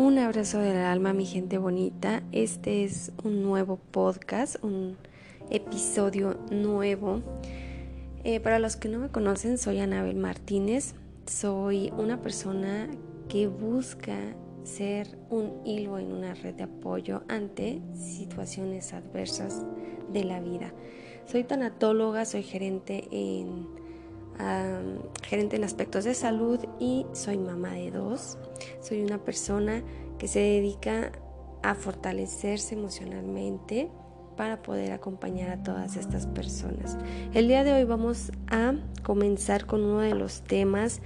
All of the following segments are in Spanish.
Un abrazo del alma, mi gente bonita. Este es un nuevo podcast, un episodio nuevo. Eh, para los que no me conocen, soy Anabel Martínez. Soy una persona que busca ser un hilo en una red de apoyo ante situaciones adversas de la vida. Soy tanatóloga, soy gerente en gerente en aspectos de salud y soy mamá de dos. Soy una persona que se dedica a fortalecerse emocionalmente para poder acompañar a todas estas personas. El día de hoy vamos a comenzar con uno de los temas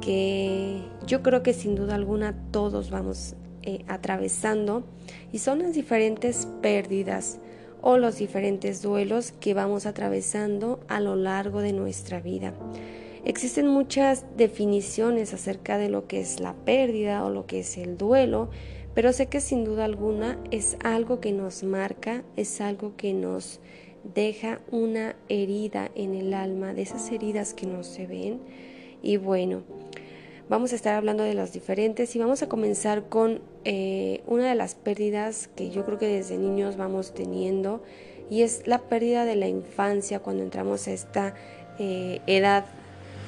que yo creo que sin duda alguna todos vamos eh, atravesando y son las diferentes pérdidas o los diferentes duelos que vamos atravesando a lo largo de nuestra vida. Existen muchas definiciones acerca de lo que es la pérdida o lo que es el duelo, pero sé que sin duda alguna es algo que nos marca, es algo que nos deja una herida en el alma, de esas heridas que no se ven. Y bueno, vamos a estar hablando de los diferentes y vamos a comenzar con eh, una de las pérdidas que yo creo que desde niños vamos teniendo y es la pérdida de la infancia cuando entramos a esta eh, edad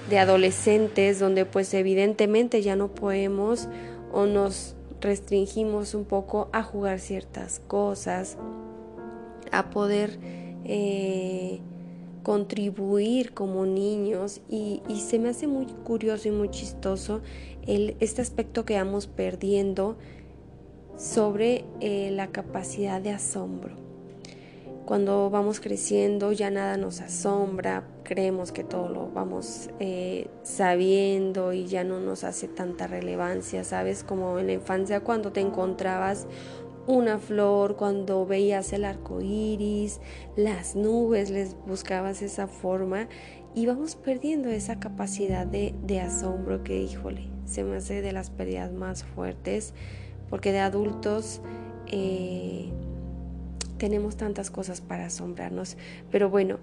de adolescentes donde pues evidentemente ya no podemos o nos restringimos un poco a jugar ciertas cosas, a poder eh, contribuir como niños. Y, se me hace muy curioso y muy chistoso el, este aspecto que vamos perdiendo sobre eh, la capacidad de asombro. Cuando vamos creciendo ya nada nos asombra, creemos que todo lo vamos eh, sabiendo y ya no nos hace tanta relevancia, ¿sabes? Como en la infancia cuando te encontrabas una flor, cuando veías el arco iris, las nubes, les buscabas esa forma y vamos perdiendo esa capacidad de, asombro que, híjole, se me hace de las pérdidas más fuertes, porque de adultos eh, tenemos tantas cosas para asombrarnos. Pero bueno,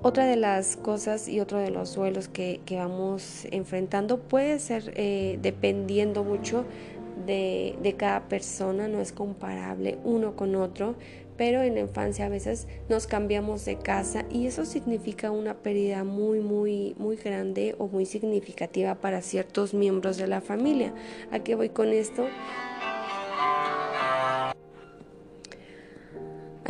otra de las cosas y otro de los duelos que, vamos enfrentando puede ser eh, dependiendo mucho de, cada persona, no es comparable uno con otro, pero en la infancia a veces nos cambiamos de casa y eso significa una pérdida muy, muy, muy grande o muy significativa para ciertos miembros de la familia. ¿A qué voy con esto?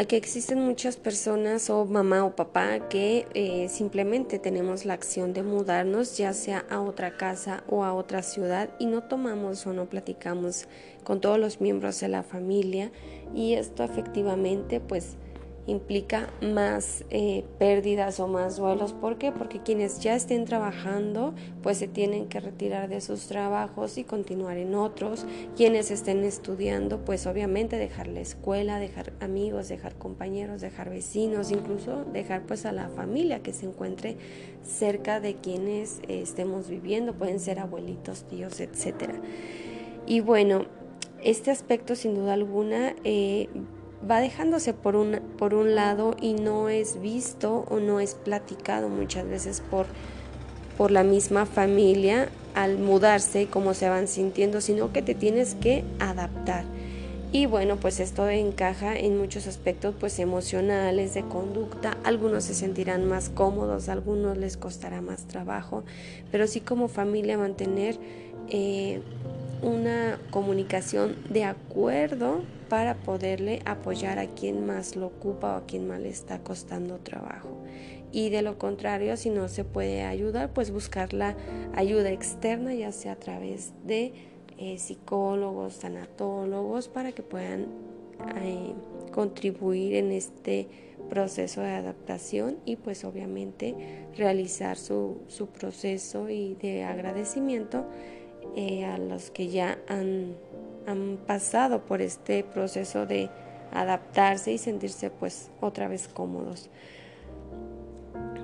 Aquí existen muchas personas o mamá o papá que eh, simplemente tenemos la acción de mudarnos ya sea a otra casa o a otra ciudad y no tomamos o no platicamos con todos los miembros de la familia y esto efectivamente pues implica más eh, pérdidas o más duelos. ¿Por qué? Porque quienes ya estén trabajando, pues se tienen que retirar de sus trabajos y continuar en otros. Quienes estén estudiando, pues obviamente dejar la escuela, dejar amigos, dejar compañeros, dejar vecinos, incluso dejar pues a la familia que se encuentre cerca de quienes eh, estemos viviendo. Pueden ser abuelitos, tíos, etcétera. Y bueno, este aspecto sin duda alguna eh, va dejándose por un, por un lado y no es visto o no es platicado muchas veces por, por la misma familia al mudarse, cómo se van sintiendo, sino que te tienes que adaptar. Y bueno, pues esto encaja en muchos aspectos pues emocionales, de conducta. Algunos se sentirán más cómodos, algunos les costará más trabajo, pero sí como familia mantener eh, una comunicación de acuerdo para poderle apoyar a quien más lo ocupa o a quien más le está costando trabajo. Y de lo contrario, si no se puede ayudar, pues buscar la ayuda externa, ya sea a través de eh, psicólogos, tanatólogos, para que puedan eh, contribuir en este proceso de adaptación y pues obviamente realizar su, su proceso y de agradecimiento eh, a los que ya han, han pasado por este proceso de adaptarse y sentirse pues otra vez cómodos.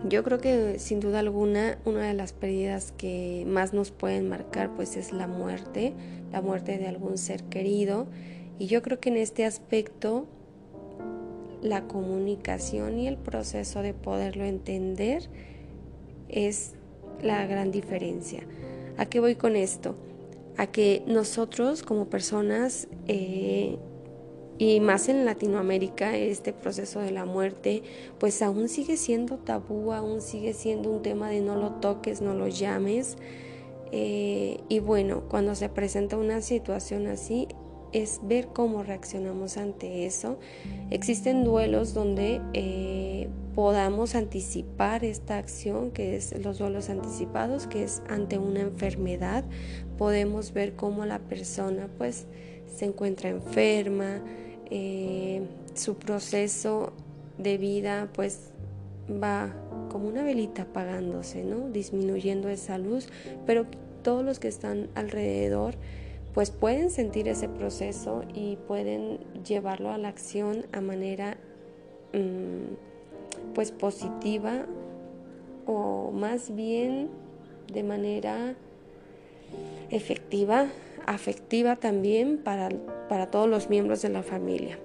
Yo creo que sin duda alguna una de las pérdidas que más nos pueden marcar pues es la muerte, la muerte de algún ser querido y yo creo que en este aspecto la comunicación y el proceso de poderlo entender es la gran diferencia. ¿A qué voy con esto? A que nosotros como personas eh, y más en Latinoamérica este proceso de la muerte pues aún sigue siendo tabú, aún sigue siendo un tema de no lo toques, no lo llames. Eh, y bueno, cuando se presenta una situación así es ver cómo reaccionamos ante eso. Existen duelos donde eh, podamos anticipar esta acción, que es los duelos anticipados, que es ante una enfermedad. Podemos ver cómo la persona pues se encuentra enferma, eh, su proceso de vida pues va como una velita apagándose, ¿no? Disminuyendo esa luz, pero todos los que están alrededor pues pueden sentir ese proceso y pueden llevarlo a la acción a manera mm, pues positiva o más bien de manera efectiva, afectiva también para, para todos los miembros de la familia.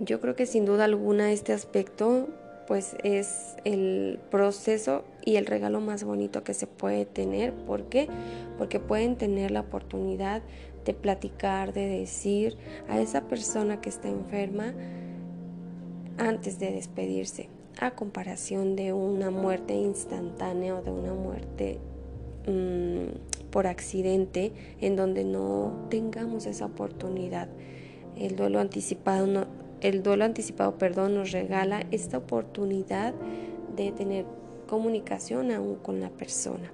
Yo creo que sin duda alguna este aspecto pues es el proceso y el regalo más bonito que se puede tener. ¿Por qué? Porque pueden tener la oportunidad de platicar, de decir a esa persona que está enferma antes de despedirse, a comparación de una muerte instantánea o de una muerte mm, por accidente en donde no tengamos esa oportunidad. El duelo anticipado no, el duelo anticipado, perdón, nos regala esta oportunidad de tener comunicación aún con la persona.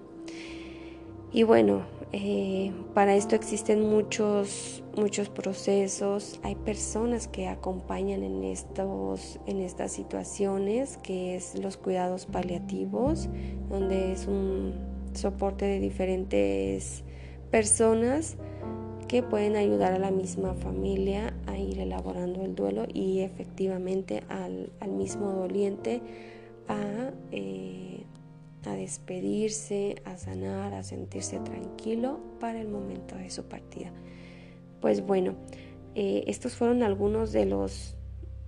Y bueno, eh, para esto existen muchos, muchos procesos. Hay personas que acompañan en, estos, en estas situaciones, que es los cuidados paliativos, donde es un soporte de diferentes personas que pueden ayudar a la misma familia a ir elaborando el duelo y efectivamente al, mismo doliente eh, a, despedirse, a sanar, a sentirse tranquilo para el momento de su partida. Pues bueno, eh, estos fueron algunos de los,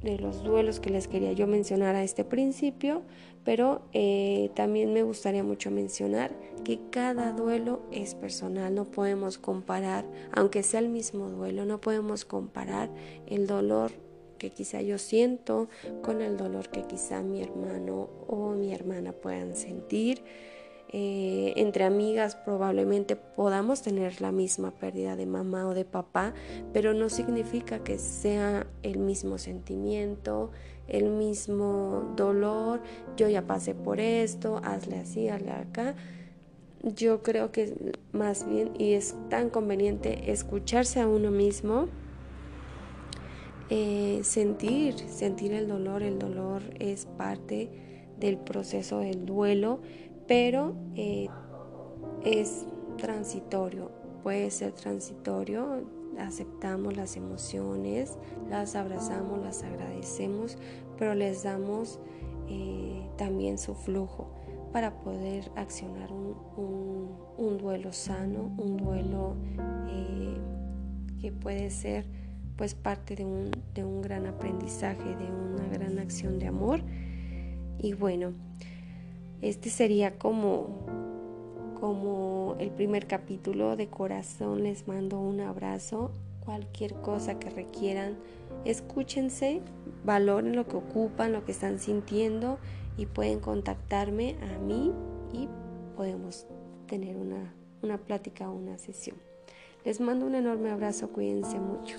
de los duelos que les quería yo mencionar a este principio, pero eh, también me gustaría mucho mencionar que cada duelo es personal, no podemos comparar, aunque sea el mismo duelo, no podemos comparar el dolor que quizá yo siento con el dolor que quizá mi hermano o mi hermana puedan sentir. Eh, entre amigas probablemente podamos tener la misma pérdida de mamá o de papá, pero no significa que sea el mismo sentimiento, el mismo dolor, yo ya pasé por esto, hazle así, hazle acá. Yo creo que más bien, y es tan conveniente escucharse a uno mismo, eh, sentir, sentir el dolor, el dolor es parte del proceso del duelo, pero eh, es transitorio, puede ser transitorio, aceptamos las emociones, las abrazamos, las agradecemos, pero les damos eh, también su flujo para poder accionar un, duelo sano, un duelo que puede ser pues parte de un, de un gran aprendizaje, de una gran acción de amor. Y bueno, este sería como como el primer capítulo. De corazón les mando un abrazo. Cualquier cosa que requieran escúchense valoren lo que ocupan lo que están sintiendo y pueden contactarme a mí y podemos tener una, una plática o una sesión. Les mando un enorme abrazo. Cuídense mucho